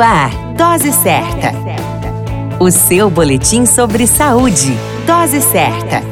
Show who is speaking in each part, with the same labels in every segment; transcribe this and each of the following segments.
Speaker 1: Ar, Dose Certa. O seu boletim sobre saúde. Dose Certa.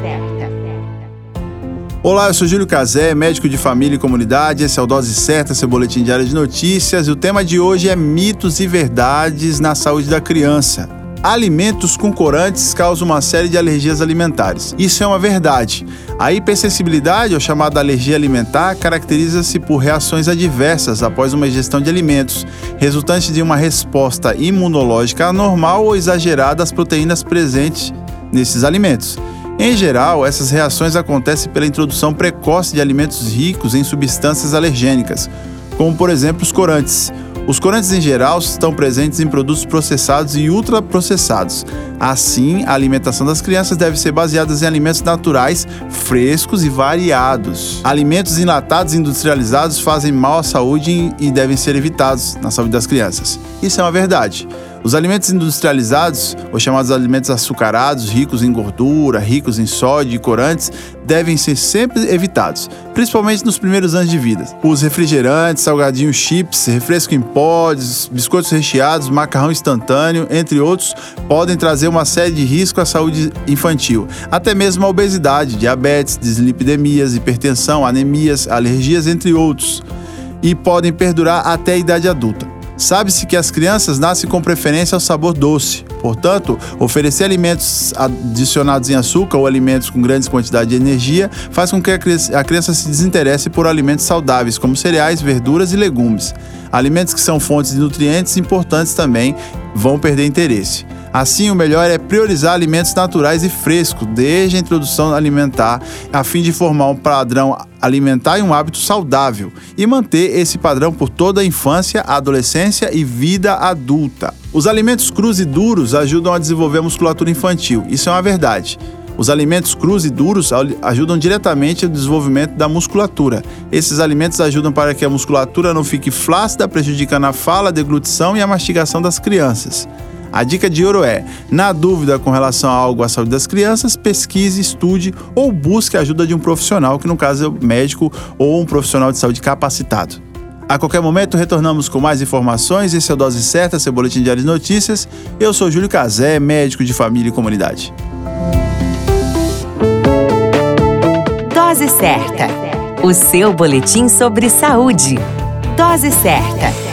Speaker 2: Olá, eu sou Júlio Cazé, médico de família e comunidade. Esse é o Dose Certa, seu boletim diário de notícias. E o tema de hoje é mitos e verdades na saúde da criança. Alimentos com corantes causam uma série de alergias alimentares. Isso é uma verdade. A hipersensibilidade, ou chamada alergia alimentar, caracteriza-se por reações adversas após uma ingestão de alimentos, resultante de uma resposta imunológica anormal ou exagerada às proteínas presentes nesses alimentos. Em geral, essas reações acontecem pela introdução precoce de alimentos ricos em substâncias alergênicas, como por exemplo os corantes. Os corantes em geral estão presentes em produtos processados e ultraprocessados. Assim, a alimentação das crianças deve ser baseada em alimentos naturais, frescos e variados. Alimentos enlatados e industrializados fazem mal à saúde e devem ser evitados na saúde das crianças. Isso é uma verdade. Os alimentos industrializados, ou chamados alimentos açucarados, ricos em gordura, ricos em sódio e corantes, devem ser sempre evitados, principalmente nos primeiros anos de vida. Os refrigerantes, salgadinhos chips, refresco em pods, biscoitos recheados, macarrão instantâneo, entre outros, podem trazer uma série de riscos à saúde infantil, até mesmo a obesidade, diabetes, dislipidemias, hipertensão, anemias, alergias, entre outros, e podem perdurar até a idade adulta. Sabe-se que as crianças nascem com preferência ao sabor doce. Portanto, oferecer alimentos adicionados em açúcar ou alimentos com grandes quantidades de energia faz com que a criança se desinteresse por alimentos saudáveis, como cereais, verduras e legumes. Alimentos que são fontes de nutrientes importantes também vão perder interesse. Assim, o melhor é priorizar alimentos naturais e frescos desde a introdução alimentar, a fim de formar um padrão alimentar e um hábito saudável e manter esse padrão por toda a infância, adolescência e vida adulta. Os alimentos crus e duros ajudam a desenvolver a musculatura infantil, isso é uma verdade. Os alimentos crus e duros ajudam diretamente no desenvolvimento da musculatura. Esses alimentos ajudam para que a musculatura não fique flácida, prejudicando a fala, a deglutição e a mastigação das crianças. A dica de ouro é: na dúvida com relação a algo à saúde das crianças, pesquise, estude ou busque a ajuda de um profissional, que no caso é o médico ou um profissional de saúde capacitado. A qualquer momento retornamos com mais informações. Esse é o Dose Certa, seu boletim diário de notícias. Eu sou Júlio Cazé, médico de família e comunidade.
Speaker 1: Dose Certa, o seu boletim sobre saúde. Dose Certa.